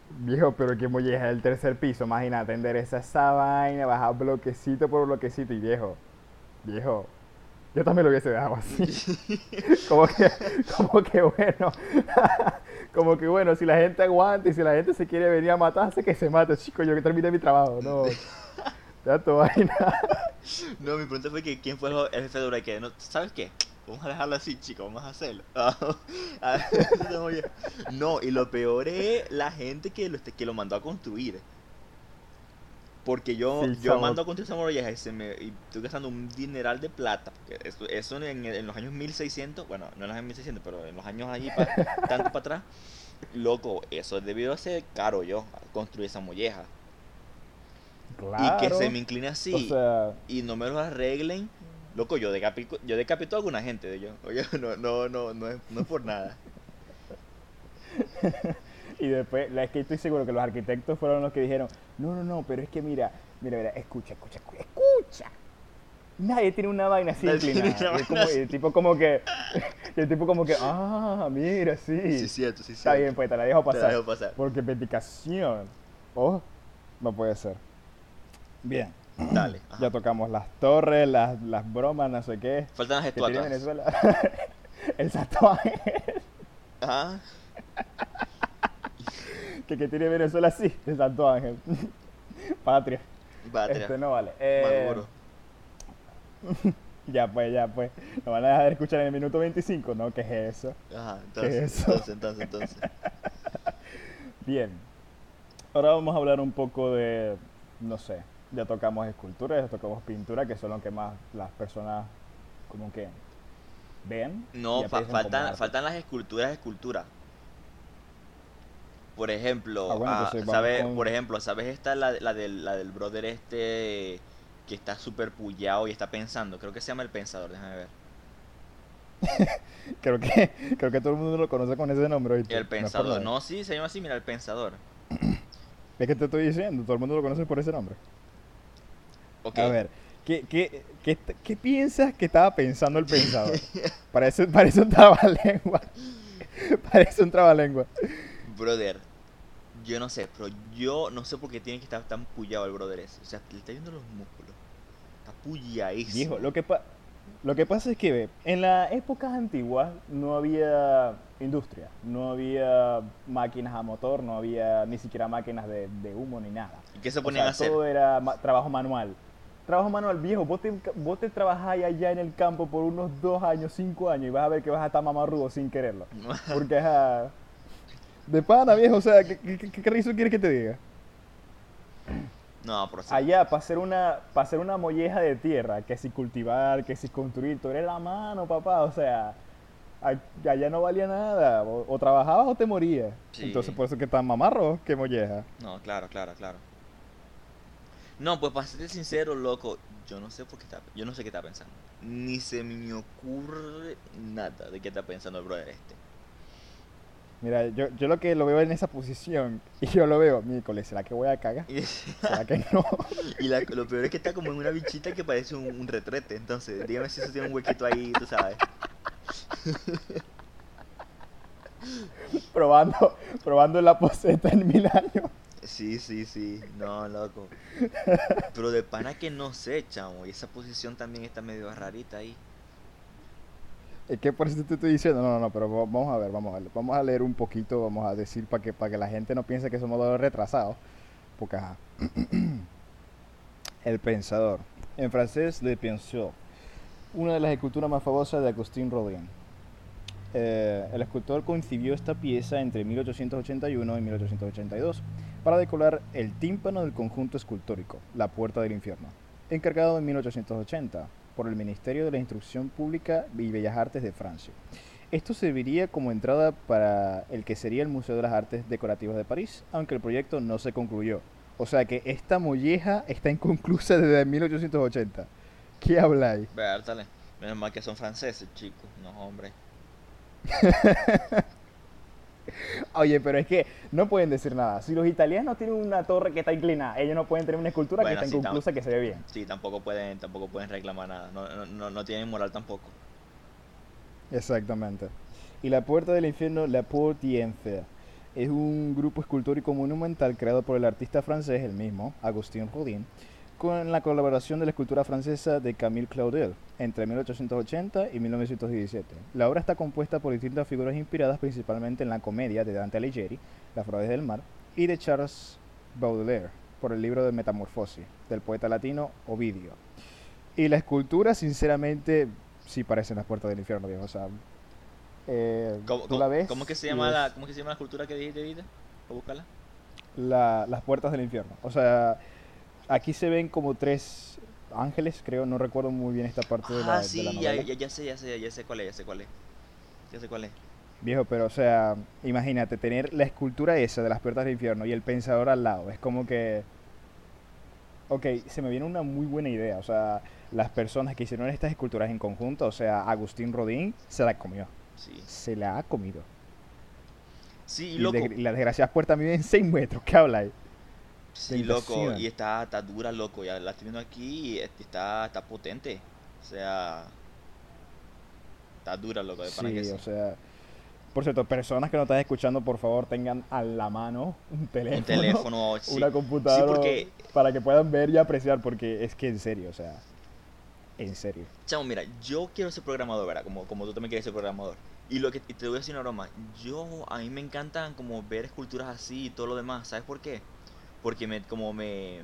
Viejo, pero que molleja el tercer piso, imagínate, endereza esa vaina, bajar bloquecito por bloquecito y viejo. Viejo. Yo también lo hubiese dejado así. *laughs* *laughs* como que, como que bueno. *laughs* como que bueno, si la gente aguanta y si la gente se quiere venir a matarse, que se mate, chico, yo que termine mi trabajo, no. Tanto vaina. No, mi pregunta fue que quién fue el jefe de obra que no, ¿sabes qué? Vamos a dejarlo así, chicos, vamos a hacerlo. no, y lo peor es la gente que lo, que lo mandó a construir. Porque yo, yo mando a construir esa molleja y, se me, y estoy gastando un dineral de plata. Eso, eso en, en, los años 1600, bueno, no en los años 1600, pero en los años allí, *laughs* tanto para atrás, loco, eso debió ser caro yo, construir esa molleja. Claro. Y que se me incline así y no me lo arreglen. Loco, yo decapito, yo decapito a alguna gente de yo. Oye, *laughs* no, no, no, no es, no es por nada. *laughs* y después, es que estoy seguro que los arquitectos fueron los que dijeron, no, no, no, pero es que mira, mira, mira, escucha, escucha, escucha. Nadie tiene una vaina así inclinada. el tipo como que, *laughs* el tipo como que, ah, mira, sí. Sí, cierto, sí, Está bien, pues te la dejo pasar. Te la dejo pasar. Porque peticación. Oh, no puede ser. Bien. Dale. *clears throat* Ya tocamos las torres, las, las bromas, no sé qué. Faltan las estatuas. Venezuela. *laughs* el tatuaje. Ajá que, que tiene Venezuela sí, de Santo Ángel. *laughs* Patria. Patria. Este no vale. Eh, *laughs* ya pues, ya pues. ¿Nos van a dejar escuchar en el minuto 25? No, ¿qué es eso? Ajá, entonces, ¿Qué es eso? entonces, entonces, entonces. *laughs* Bien. Ahora vamos a hablar un poco de, no sé, ya tocamos escultura, ya tocamos pintura, que son lo que más las personas como que ven. No, faltan, faltan las esculturas, esculturas. Por ejemplo, ah, pues ¿sabes? Por ejemplo, ¿sabes esta la, la, del, la del brother este que está súper pullado y está pensando? Creo que se llama El Pensador, déjame ver. *laughs* creo que creo que todo el mundo lo conoce con ese nombre. El Pensador. No, sí, se llama así, mira, El Pensador. *clears throat* es que te estoy diciendo, todo el mundo lo conoce por ese nombre. Okay. A ver, ¿qué, qué, qué, qué piensas que estaba pensando el Pensador? *laughs* parece, parece un trabalengua. *laughs* parece un trabalengua. Brother, yo no sé, pero yo no sé por qué tiene que estar tan pullado el brother ese. O sea, le está viendo los músculos. Está pulladísimo. Viejo, lo que, lo que pasa es que en las épocas antiguas no había industria, no había máquinas a motor, no había ni siquiera máquinas de, humo ni nada. ¿Y qué se ponían a hacer? Todo era trabajo manual. Trabajo manual viejo, vos te, vos te trabajáis allá en el campo por unos dos años, cinco años y vas a ver que vas a estar mamarrudo sin quererlo. *laughs* Porque es a de pana, viejo, o sea, ¿qué, qué, qué quieres que te diga? No, por Allá, para hacer, una, para hacer una molleja de tierra, que si cultivar, que si construir, tú eres la mano, papá, o sea, allá no valía nada, o, trabajabas o te morías. Entonces, por eso que tan mamarro que molleja. No, claro, claro, claro. No, pues para ser sincero, loco, yo no sé por qué está, yo no sé qué está pensando. Ni se me ocurre nada de qué está pensando el brother este. Mira, yo, yo lo que lo veo en esa posición, *laughs* y yo lo veo, miércoles, ¿será que voy a cagar? *laughs* ¿Será que no? y lo peor es que está como en una bichita que parece un, retrete, entonces, dígame si eso tiene un huequito ahí, tú sabes. *laughs* probando, probando la poseta en mil años. Sí, sí, sí, no, loco. Pero de pana que no sé, chamo, y esa posición también está medio rarita ahí. Es que por eso te estoy diciendo, no, no, no, pero vamos a ver, vamos a ver, vamos a leer un poquito, vamos a decir para que, para que la gente no piense que somos dos retrasados. Porque, ajá. *clears throat* El pensador. En francés, Le Penseur. Una de las esculturas más famosas de Agustín Rodin. Eh, el escultor concibió esta pieza entre 1881 y 1882 para decorar el tímpano del conjunto escultórico, La Puerta del Infierno, encargado en 1880 por el Ministerio de la Instrucción Pública y Bellas Artes de Francia. Esto serviría como entrada para el que sería el Museo de las Artes Decorativas de París, aunque el proyecto no se concluyó. O sea que esta molleja está inconclusa desde 1880. ¿Qué habláis? Vértale. Menos mal que son franceses, chicos. No, hombre. *laughs* Oye, pero es que no pueden decir nada. Si los italianos tienen una torre que está inclinada, ellos no pueden tener una escultura que está inconclusa que se ve bien. Sí, tampoco pueden, tampoco pueden reclamar nada. No, no, no, tienen moral tampoco. Exactamente. Y la puerta del infierno, La Porte d'Enfer, es un grupo escultórico monumental creado por el artista francés, el mismo, Agustín Rodin, con la colaboración de la escultura francesa de Camille Claudel entre 1880 y 1917. La obra está compuesta por distintas figuras inspiradas principalmente en la comedia de Dante Alighieri, Las Flores del Mar, y de Charles Baudelaire, por el libro de Metamorfosis, del poeta latino Ovidio. Y la escultura, sinceramente, sí parecen las puertas del infierno, viejo. O sea, eh, ¿Cómo, tú la ves cómo que se llama la, cómo que se llama la escultura que dijiste? ¿O buscarla? la- las puertas del infierno. O sea, aquí se ven como tres ángeles, creo, no recuerdo muy bien esta parte de la, Ah, de sí, la ya, novela. ya, ya sé, ya sé, ya sé cuál es, ya sé cuál es. Ya sé cuál es. Viejo, pero o sea, imagínate, tener la escultura esa de las puertas del infierno y el pensador al lado, es como que... Ok, se me viene una muy buena idea, o sea, las personas que hicieron estas esculturas en conjunto, o sea, Agustín Rodín se la comió, Sí. se la ha comido. Sí, Y, loco. de- y las desgraciadas puertas miden 6 metros, ¿qué habla ahí? Sí, loco. Y está, está dura, loco. Ya la estoy viendo aquí y est- está, está potente. O sea. Está dura, loco. De que Sí, sí. o sea... Por cierto, personas que no están escuchando, por favor, tengan a la mano un teléfono, Un teléfono, *laughs* sí. una computadora, porque- para que puedan ver y apreciar, porque es que en serio, o sea, en serio. Chamo, mira, yo quiero ser programador, ¿verdad? Como, como tú también quieres ser programador. Y lo que y te voy a decir una broma. Yo, a mí me encantan como ver esculturas así y todo lo demás. ¿Sabes por qué? Porque me, como me,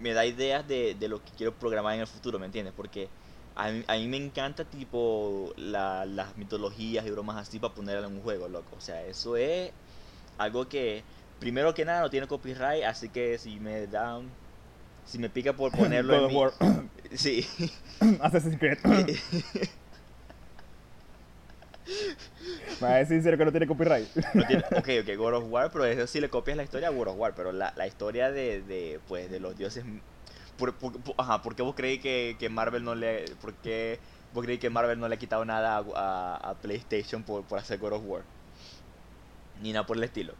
me da ideas de, de lo que quiero programar en el futuro, ¿me entiendes? Porque a mí, a mí me encanta tipo la- las mitologías y bromas así para ponerlas en un juego, loco. O sea, eso es algo que, primero que nada, no tiene copyright, así que si me dan... Si me pica por *coughs* ponerlo en mi... *coughs* Sí. *coughs* Assassin's Creed. Va a decir sincero que no tiene copyright. No tiene- ok, ok, God of War, pero eso sí le copias la historia a God of War, pero la, la historia de, de, pues, de los dioses... Por, por- por- ajá, ¿por qué vos creí que, que Marvel no le... ¿Por qué vos creí que Marvel no le ha quitado nada a, a- a PlayStation por, por hacer God of War? Ni nada por el estilo.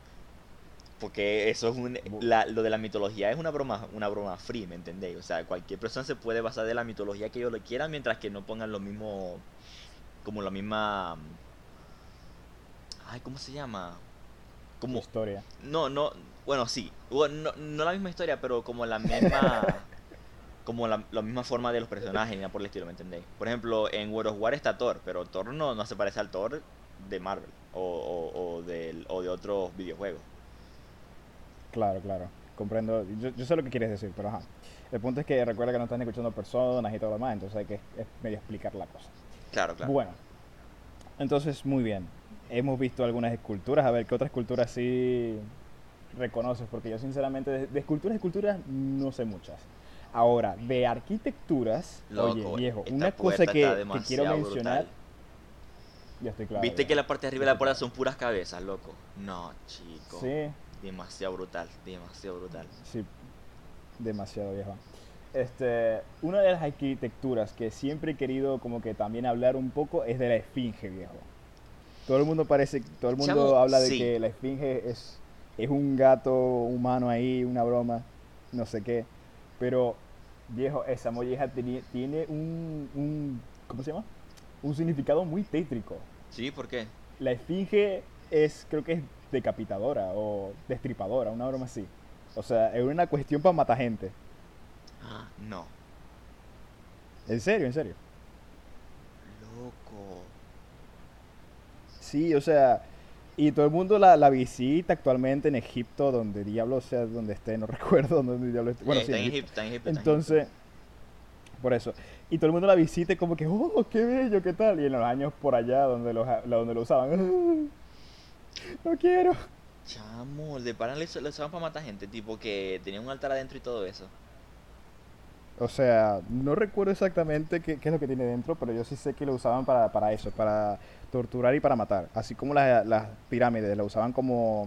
Porque eso es un... la- lo de la mitología es una broma, una broma free, ¿me entendéis? O sea, cualquier persona se puede basar de la mitología que ellos lo quieran mientras que no pongan lo mismo... Como la misma... Ay, ¿cómo se llama? Como... Historia. No, no, bueno, sí. Bueno, no, no la misma historia, pero como la misma. *laughs* como la, la misma forma de los personajes, ni nada por el estilo, ¿me entendéis? Por ejemplo, en World of War está Thor, pero Thor no, no se parece al Thor de Marvel o, o, o, del- o de otros videojuegos. Claro, claro. Comprendo. Yo, yo sé lo que quieres decir, pero ajá. El punto es que recuerda que no están escuchando personas y todo lo demás, entonces hay que es medio explicar la cosa. Claro, claro. Bueno, entonces muy bien. Hemos visto algunas esculturas. A ver, ¿qué otras esculturas sí reconoces? Porque yo sinceramente de, de esculturas, esculturas no sé muchas. Ahora, de arquitecturas, Loco, oye viejo, una cosa que, quiero mencionar. brutal. Ya estoy claro. ¿Viste que la parte de arriba de la puerta son puras cabezas, loco? No, chico. Sí, Demasiado brutal, demasiado brutal. sí, demasiado viejo. Este, una de las arquitecturas que siempre he querido como que también hablar un poco es de la esfinge, viejo. Todo el mundo parece, todo el mundo Chamo, habla de sí. que la esfinge es, es un gato humano ahí, una broma, no sé qué. Pero, viejo, esa molleja teni- tiene un, un, ¿cómo se llama? Un significado muy tétrico. ¿Sí? ¿Por qué? La esfinge es, creo que es decapitadora o destripadora, una broma así. O sea, es una cuestión para matar gente. Ah, no. En serio, en serio. Loco. Sí, o sea, y todo el mundo la, la visita actualmente en Egipto, donde diablo sea donde esté, no *laughs* recuerdo dónde diablo esté. Bueno, sí, está en Egipto. Está en Egipto. Entonces, por eso. Y todo el mundo la visita y como que, oh, qué bello, qué tal. Y en los años por allá donde lo, donde lo usaban, *laughs* no quiero. Chamo, de Paran le usaban para matar gente, tipo que tenía un altar adentro y todo eso. O sea, no recuerdo exactamente qué, qué es lo que tiene dentro, pero yo sí sé que lo usaban para, para eso, para torturar y para matar. Así como las, las pirámides la usaban como,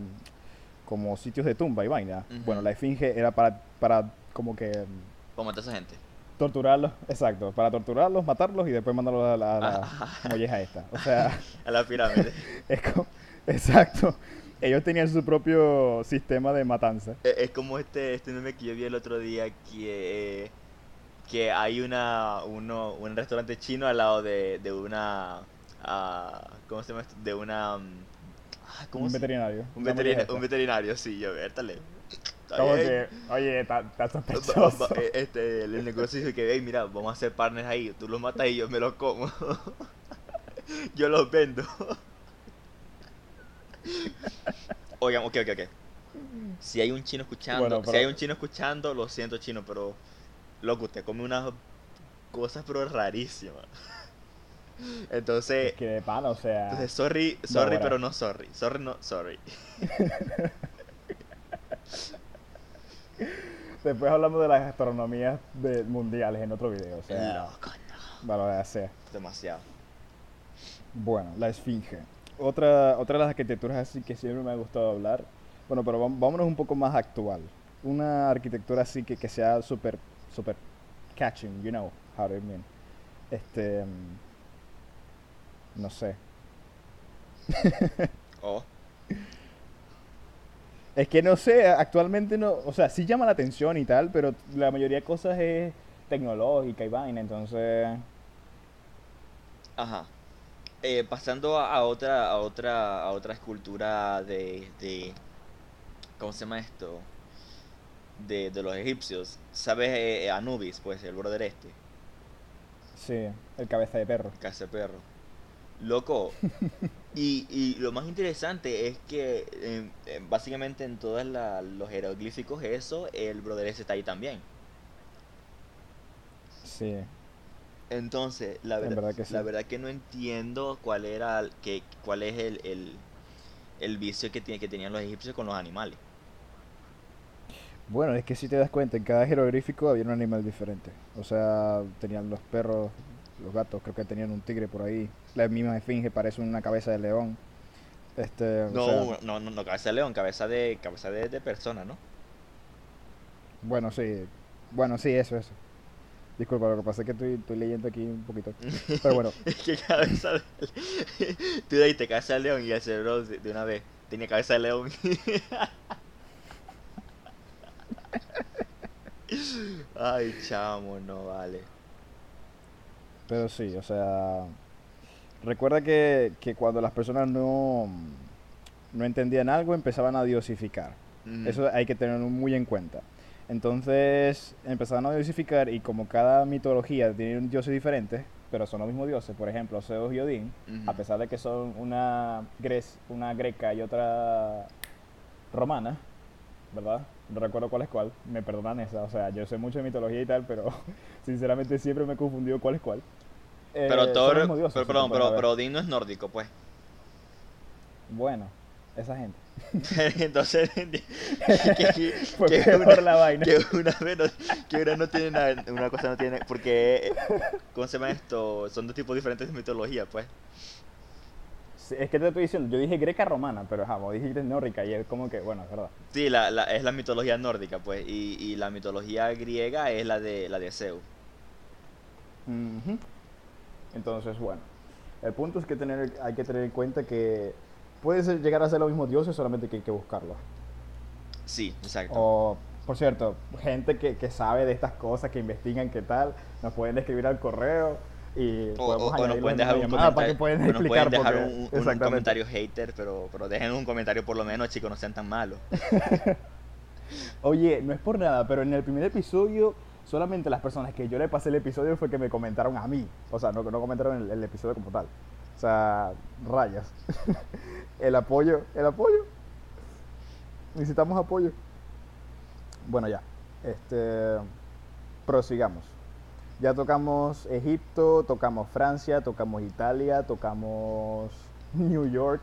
como sitios de tumba y vaina. Bueno, la esfinge era para, para como que Para matar a esa gente. torturarlos, exacto, para torturarlos, matarlos y después mandarlos a la, a la Ah. molleja esta. O sea, *laughs* A la pirámide. *laughs* es como, exacto. Ellos tenían su propio sistema de matanza. es, es como este, este meme que yo vi el otro día que, eh, que hay una, uno, un restaurante chino al lado de, de una... ah, ¿Cómo se llama esto? De una... mm, ah, ¿Cómo Un se- veterinario. Un, veterina- un veterinario, sí, yo. Está Como que, oye, está sospechoso. eh, Este, el negocio dice que, hey, mira, vamos a hacer partners ahí. Tú los matas y yo me los como. *laughs* yo los vendo. Oigan, ok, ok, ok. Si hay un chino escuchando, Bueno, si pero- hay un chino escuchando, lo siento chino, pero loco, usted come unas cosas pero rarísimas. *laughs* Entonces, Es que de pana, o sea. entonces sorry, sorry, pero no sorry. Sorry, no sorry. *laughs* Después hablamos de las gastronomías de- mundiales en otro video, o sea. Loco, no. Vale, voy a hacer. Demasiado. Bueno, la esfinge. Otra, otra de las arquitecturas así que siempre me ha gustado hablar. Bueno, pero vámonos un poco más actual. Una arquitectura así que, que sea súper, súper catching, you know how I mean. Este. mm, No sé. *laughs* Oh, Es que no sé, actualmente no. O sea, sí llama la atención y tal, pero la mayoría de cosas es tecnológica y vaina, entonces. Ajá. Eh, pasando a, a otra, a otra, a otra escultura de, de, ¿cómo se llama esto? De, de los egipcios. ¿Sabes? Eh, Anubis, pues, el brother este, Sí, el cabeza de perro. casa de perro. Loco. *laughs* Y, y lo más interesante es que eh, eh, básicamente en todos los jeroglíficos eso, el brother ese está ahí también. Sí. Entonces, la verdad, verdad que sí. la verdad que no entiendo cuál era el- que, cuál es el, el, el vicio que, tiene, que tenían los egipcios con los animales. Bueno, es que si te das cuenta, en cada jeroglífico había un animal diferente. O sea, tenían los perros, los gatos, creo que tenían un tigre por ahí. La misma esfinge parece una cabeza de león. Este, o No, sea, no, no, no, cabeza de león, cabeza de cabeza de, de persona, ¿no? bueno, sí. Bueno, sí, eso, eso. Disculpa, lo que pasa es que estoy, estoy leyendo aquí un poquito. Pero bueno, *laughs* Es que cabeza de *laughs* Tú dijiste cabeza de león y el cerebro de de una vez tenía cabeza de león. *laughs* Ay, chamo, no vale. pero sí, o sea, recuerda que, que cuando las personas no, no entendían algo empezaban a diosificar. Mm, Eso hay que tenerlo muy en cuenta. Entonces empezaron a diosificar y como cada mitología tiene un dios diferente, pero son los mismos dioses, por ejemplo, Zeus y Odín, a pesar de que son una, gres, una greca y otra romana, ¿verdad? No recuerdo cuál es cuál, me perdonan esa, o sea, yo sé mucho de mitología y tal, pero *laughs* sinceramente siempre me he confundido cuál es cuál. Eh, Pero dioses, si perdón, a pero, pero Odín no es nórdico, pues. Bueno, esa gente. *laughs* Entonces, *laughs* que, que- Fue que peor una, la vaina. que una vez no, que una no tiene nada, una cosa no tiene, porque, ¿cómo se llama esto? Son dos tipos diferentes de mitología, pues. Sí, es que te estoy diciendo, yo dije greca romana, pero vos dijiste nórdica y es como que, bueno, es verdad. Sí, la, la, es la mitología nórdica, pues, y, y la mitología griega es la de, la de Zeus. Ujú. Entonces, bueno, el punto es que tener, hay que tener en cuenta que puede ser- llegar a ser los mismos dioses, solamente que hay que buscarlos. Sí, exacto. O, por cierto, gente que, que sabe de estas cosas, que investigan qué tal, nos pueden escribir al correo y O, o- o nos añadirlos pueden en dejar un llamada para comentario, que explicar pueden dejar un, comentario hater, pero, pero dejen un comentario por lo menos, chicos, no sean tan malos. *laughs* Oye, no es por nada, pero en el primer episodio, solamente las personas que yo le pasé el episodio fue que me comentaron a mí. O sea, no, no comentaron el, el episodio como tal. O sea, rayas. *laughs* el apoyo, el apoyo. Necesitamos apoyo. Bueno, ya. Este. Prosigamos. Ya tocamos Egipto, tocamos Francia, tocamos Italia, tocamos *laughs* New York.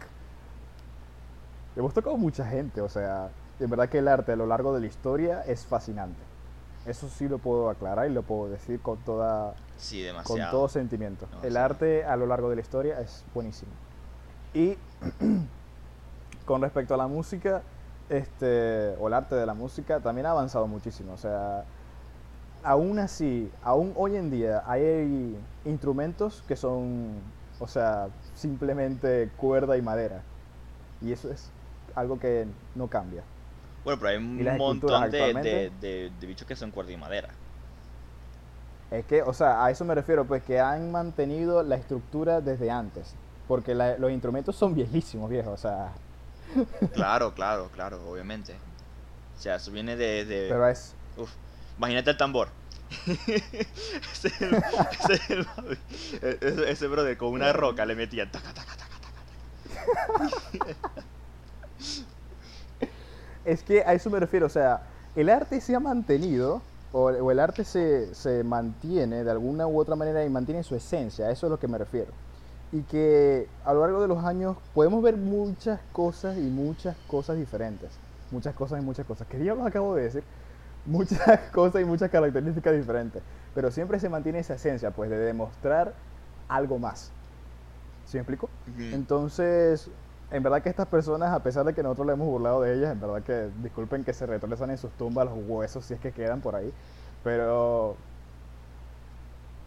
Hemos tocado mucha gente, o sea, de verdad que el arte a lo largo de la historia es fascinante. Eso sí lo puedo aclarar y lo puedo decir con toda Sí, con todo sentimiento. El arte a lo largo de la historia es buenísimo. Y *clears throat* con respecto a la música, este, o el arte de la música, también ha avanzado muchísimo. O sea, aún así, aún hoy en día hay instrumentos que son, o sea, simplemente cuerda y madera. Y eso es algo que no cambia. Bueno, pero hay un ¿Y las esculturas montón de, de, actualmente? de- de bichos que son cuerda y madera. Es que, o sea, a eso me refiero, pues que han mantenido la estructura desde antes. Porque la- los instrumentos son viejísimos, viejos. O sea, Claro, claro, claro, obviamente. O sea, eso viene de... de Pero es... uf, imagínate el tambor. *laughs* ese, es el- ese, es el- e- ese, ese brother con una roca le metía... taca, taca, taca, taca. Es que a eso me refiero, o sea, el arte se ha mantenido, o, o el arte se, se mantiene de alguna u otra manera y mantiene su esencia, a eso es lo que me refiero. Y que a lo largo de los años podemos ver muchas cosas y muchas cosas diferentes. Muchas cosas y muchas cosas. ¿Qué diablos acabo de decir? Muchas *laughs* cosas y muchas características diferentes. Pero siempre se mantiene esa esencia, pues, de demostrar algo más. ¿Sí me explico? Entonces, en verdad que estas personas, a pesar de que nosotros le hemos burlado de ellas, en verdad que disculpen que se retorezan en sus tumbas los huesos si es que quedan por ahí, pero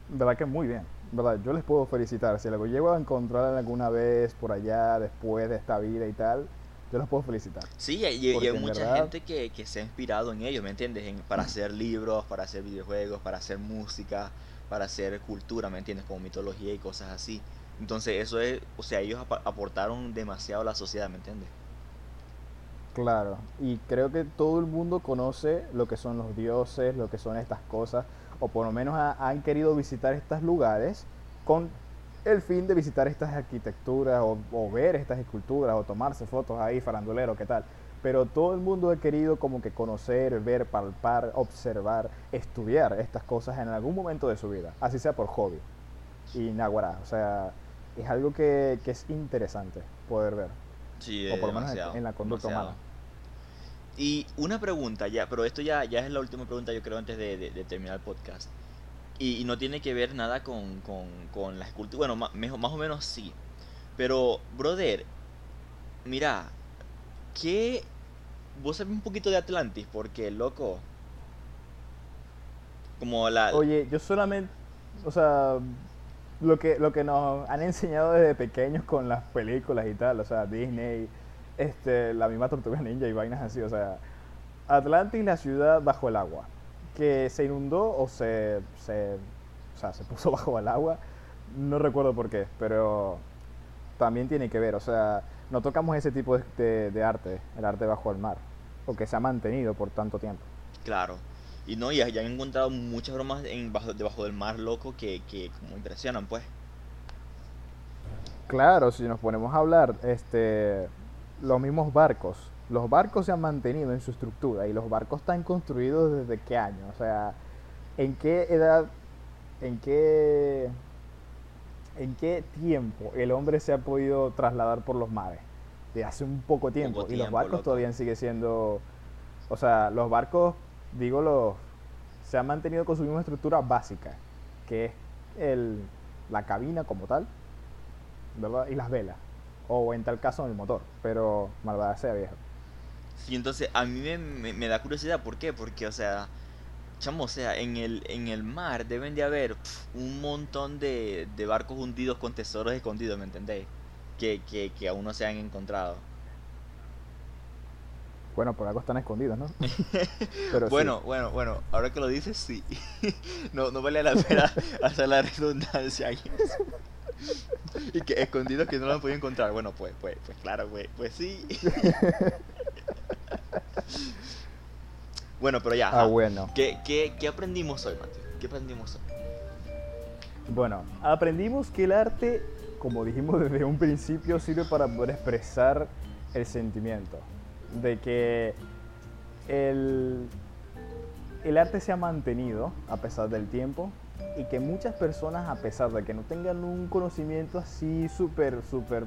en verdad que muy bien, en verdad, yo les puedo felicitar, si lo llego a encontrar alguna vez por allá, después de esta vida y tal, yo los puedo felicitar. Sí, y, hay mucha verdad- gente que, que se ha inspirado en ellos, ¿me entiendes? En- para hacer libros, para hacer videojuegos, para hacer música, para hacer cultura, ¿me entiendes? Como mitología y cosas así. Entonces eso es, o sea, ellos apa- aportaron demasiado a la sociedad, ¿me entiendes? Claro, y creo que todo el mundo conoce lo que son los dioses, lo que son estas cosas, o por lo menos ha- han querido visitar estos lugares con el fin de visitar estas arquitecturas o, o ver estas esculturas o tomarse fotos ahí, farandulero, ¿qué tal? Pero todo el mundo ha querido como que conocer, ver, palpar, observar, estudiar estas cosas en algún momento de su vida, así sea por hobby. Y naguará, o sea, es algo que, que es interesante poder ver, Sí, o por lo menos en- la conducta demasiado. humana. Y una pregunta ya, pero esto ya, ya es la última pregunta yo creo antes de, de- de terminar el podcast. Y, no tiene que ver nada con, con, con la escultura, bueno, mejo- más, o menos sí. Pero, brother, mira, ¿qué... Vos sabés un poquito de Atlantis, porque, loco, como la... Oye, yo solamente, o sea, lo que, lo que nos han enseñado desde pequeños con las películas y tal, o sea, Disney, este, la misma Tortuga Ninja y vainas así, o sea, Atlantis, la ciudad bajo el agua, que se inundó o se, se, o sea, se puso *laughs* bajo el agua, no recuerdo por qué, pero también tiene que ver, o sea, no tocamos ese tipo de, de- de arte, el arte bajo el mar, o que se ha mantenido por tanto tiempo. Claro. Y no, ya, ya han encontrado muchas bromas en bajo, debajo del mar, loco, que, que como impresionan, pues. Claro, si nos ponemos a hablar, este, los mismos barcos, los barcos se han mantenido en su estructura y los barcos están construidos desde qué año, o sea, en qué edad, en qué, en qué tiempo el hombre se ha podido trasladar por los mares, de hace un poco tiempo y los barcos loco. todavía siguen siendo, o sea, los barcos, digo los, se han mantenido con su misma estructura básica, que es el, la cabina como tal, ¿verdad? Y las velas. O en tal caso el motor. Pero malvada sea viejo. Sí, entonces a mí me, me- me da curiosidad, ¿por qué? Porque, o sea, chamo, o sea, en el, en el mar deben de haber pf, un montón de, de barcos hundidos con tesoros escondidos, ¿me entendéis? Que, que, que aún no se han encontrado. Bueno, por algo están escondidos, ¿no? *laughs* Pero sí. bueno, bueno, bueno, ahora que lo dices, sí. *laughs* no, no vale la pena *laughs* hacer la redundancia ahí. y que escondidos que no los han podido encontrar. Bueno, pues, pues, pues claro, pues, pues sí. Bueno, pero ya. Ah, bueno. ¿Qué, qué, qué aprendimos hoy, Mateo? ¿Qué aprendimos hoy? Bueno, aprendimos que el arte, como dijimos *laughs* desde un principio, sirve para poder expresar el sentimiento. De que el, el arte se ha mantenido a pesar del tiempo y que muchas personas, a pesar de que no tengan un conocimiento así súper, súper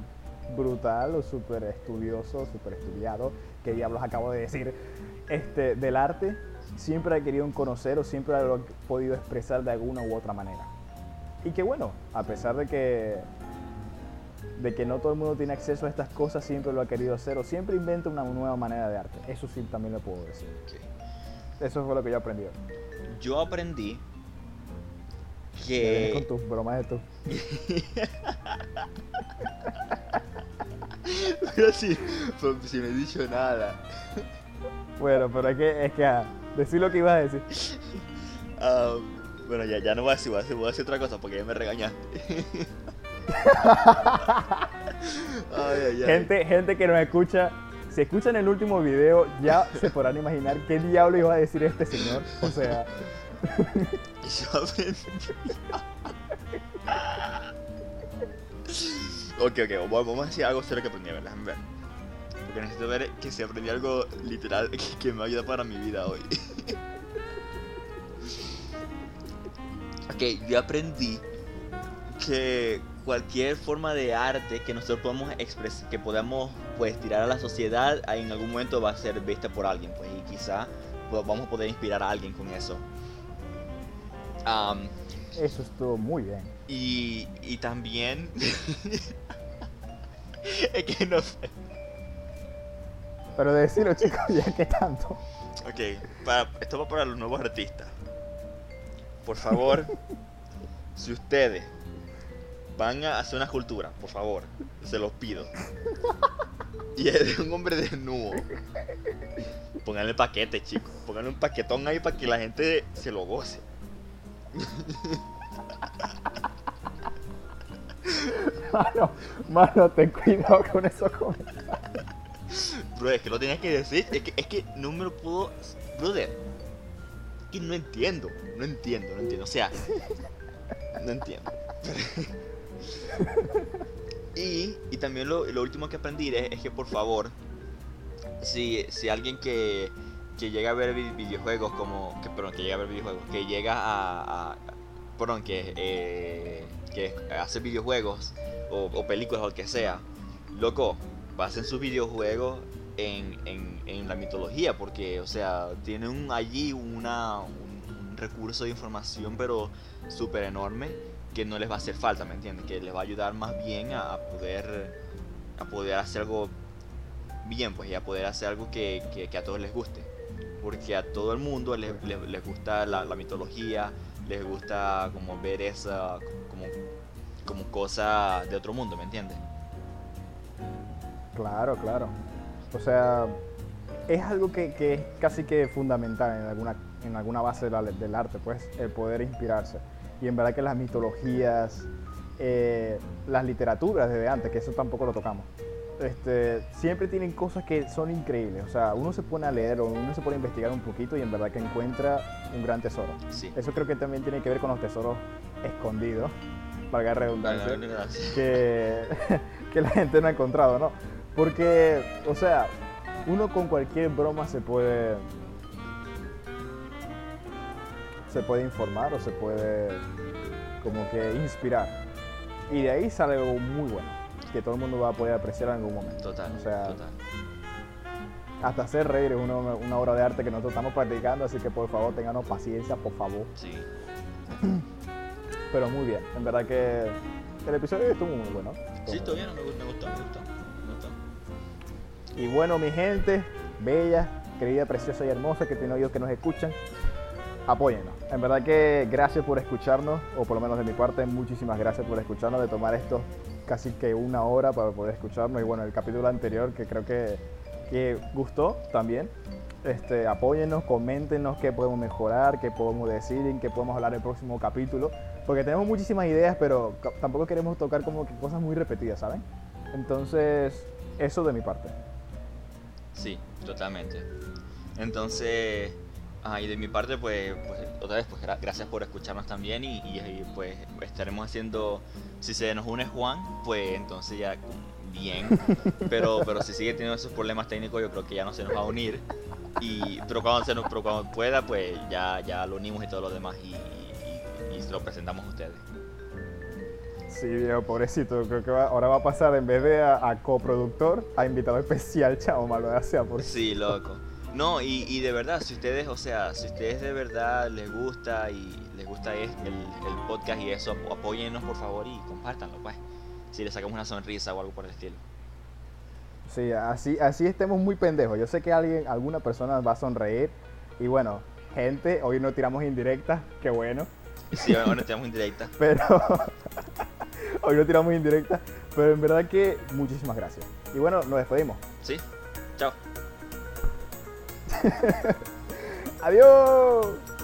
brutal o súper estudioso, súper estudiado, que diablos acabo de decir, este, del arte, siempre ha querido conocer o siempre lo ha podido expresar de alguna u otra manera. Y que bueno, a pesar de que de que no todo el mundo tiene acceso a estas cosas, siempre lo ha querido hacer o siempre inventa una nueva manera de arte. Eso sí también lo puedo decir. Eso fue lo que yo aprendí. Yo aprendí vienes con que... tus bromas de tu. *laughs* *laughs* Pero si, pero si no he dicho nada. Bueno, pero es que, es que ah, decir lo que ibas a decir. Ah, bueno, ya, ya no voy a decir, voy a decir, voy a decir otra cosa porque ya me regañaste. *laughs* ay, ay, ay. Gente, gente que nos escucha si escuchan el último video, ya se podrán imaginar qué diablo iba a decir este señor. O sea, *laughs* Yo aprendí. Ok, ok, vamos a decir algo serio que aprendí, a ver, ver. Porque necesito ver que si aprendí algo literal *laughs* que, que me ayuda para mi vida hoy. *laughs* ok, yo aprendí que cualquier forma de arte que nosotros podamos expresar, que podamos pues tirar a la sociedad, en algún momento va a ser vista por alguien, pues y quizá vamos a poder inspirar a alguien con eso. Am, eso estuvo muy bien. y, y también *laughs* es que no sé. Pero decirlo, chicos, ya que tanto. Ok, para, esto va para los nuevos artistas. Por favor, *laughs* si ustedes van a hacer una escultura, por favor, se los pido. Y es de un hombre desnudo. Pónganle paquete, chicos. Pónganle un paquetón ahí para que la gente se lo goce. Mano, mano, ten cuidado con eso comentarios. Bro, es que lo tenías que decir. Es que, es que no me lo puedo. Brother. Es que no entiendo. No entiendo, no entiendo. O sea. No entiendo. *laughs* y, y también lo, lo último que aprendí es, es que por favor. Si, si alguien que, que llega a ver vi- videojuegos como. Que, perdón, que llega a ver videojuegos. Que llega a. a- perdón, que, eh, que hace videojuegos o, películas o lo que sea. Loco, basen sus videojuegos en, en, en la mitología, porque, o sea, tienen allí una, un, recurso de información, pero súper enorme, que no les va a hacer falta, ¿me entiendes? Que les va a ayudar más bien a, poder, a poder hacer algo bien, pues, y a poder hacer algo que- que a todos les guste. Porque a todo el mundo les, les- gusta la, mitología, les gusta como ver esa, como, como cosa de otro mundo, ¿me entiendes? Claro, claro. O sea, es algo que, que es casi que fundamental en alguna, en alguna base del arte, pues, el poder inspirarse. Y en verdad que las mitologías, eh, las literaturas desde antes, que eso tampoco lo tocamos, este, siempre tienen cosas que son increíbles. O sea, uno se pone a leer o uno se pone a investigar un poquito y en verdad que encuentra un gran tesoro. Sí. Eso creo que también tiene que ver con los tesoros escondidos, valga la redundancia que, *laughs* que la gente no ha encontrado, ¿no? Porque, o sea, uno con cualquier broma se puede. se puede informar o se puede como que inspirar. Y de ahí sale algo muy bueno, que todo el mundo va a poder apreciar en algún momento. Total, O sea, total. Hasta hacer reír es una, una obra de arte que nosotros estamos practicando, así que por favor, ténganos paciencia, por favor. Sí. *clears throat* Pero muy bien, en verdad que el episodio estuvo muy bueno. Estuvo Sí, todo bien, me gustó, me gustó, me gustó. Me gustó. Y bueno, mi gente, bella, querida, preciosa y hermosa que tiene oídos que nos escuchan, apóyennos. En verdad que gracias por escucharnos, o por lo menos de mi parte, muchísimas gracias por escucharnos, de tomar esto casi que una hora para poder escucharnos. Y bueno, el capítulo anterior que creo que, que gustó también. Este, apóyennos, coméntenos qué podemos mejorar, qué podemos decir, en qué podemos hablar el próximo capítulo. Porque tenemos muchísimas ideas, pero tampoco queremos tocar como que cosas muy repetidas, ¿saben? Entonces, eso de mi parte. Sí, totalmente. Entonces, ajá, y de mi parte, pues, pues otra vez, pues gra- gracias por escucharnos también y, y- y, pues estaremos haciendo, si se nos une Juan, pues entonces ya bien, pero, pero si sigue teniendo esos problemas técnicos, yo creo que ya no se nos va a unir. Y, pero, cuando se nos, pero cuando pueda, pues ya, ya lo unimos y todo lo demás y, y- y se lo presentamos a ustedes. Sí, viejo, pobrecito. Creo que va- ahora va a pasar en vez de a, a coproductor a invitado especial, chavo, malo sea por Sí, loco. No, y, y de verdad, si ustedes, o sea, si ustedes de verdad les gusta y les gusta el, el podcast y eso, ap- apóyennos por favor y compártanlo, pues. Si les sacamos una sonrisa o algo por el estilo. Sí, así, así estemos muy pendejos. Yo sé que alguien, alguna persona va a sonreír. Y bueno, gente, hoy no tiramos indirectas, qué bueno. Sí, bueno, estamos indirecta. *laughs* Pero *laughs* hoy no tiramos indirectas. Pero en verdad que muchísimas gracias. Y bueno, nos despedimos. ¿Sí? Chao. *laughs* Adiós.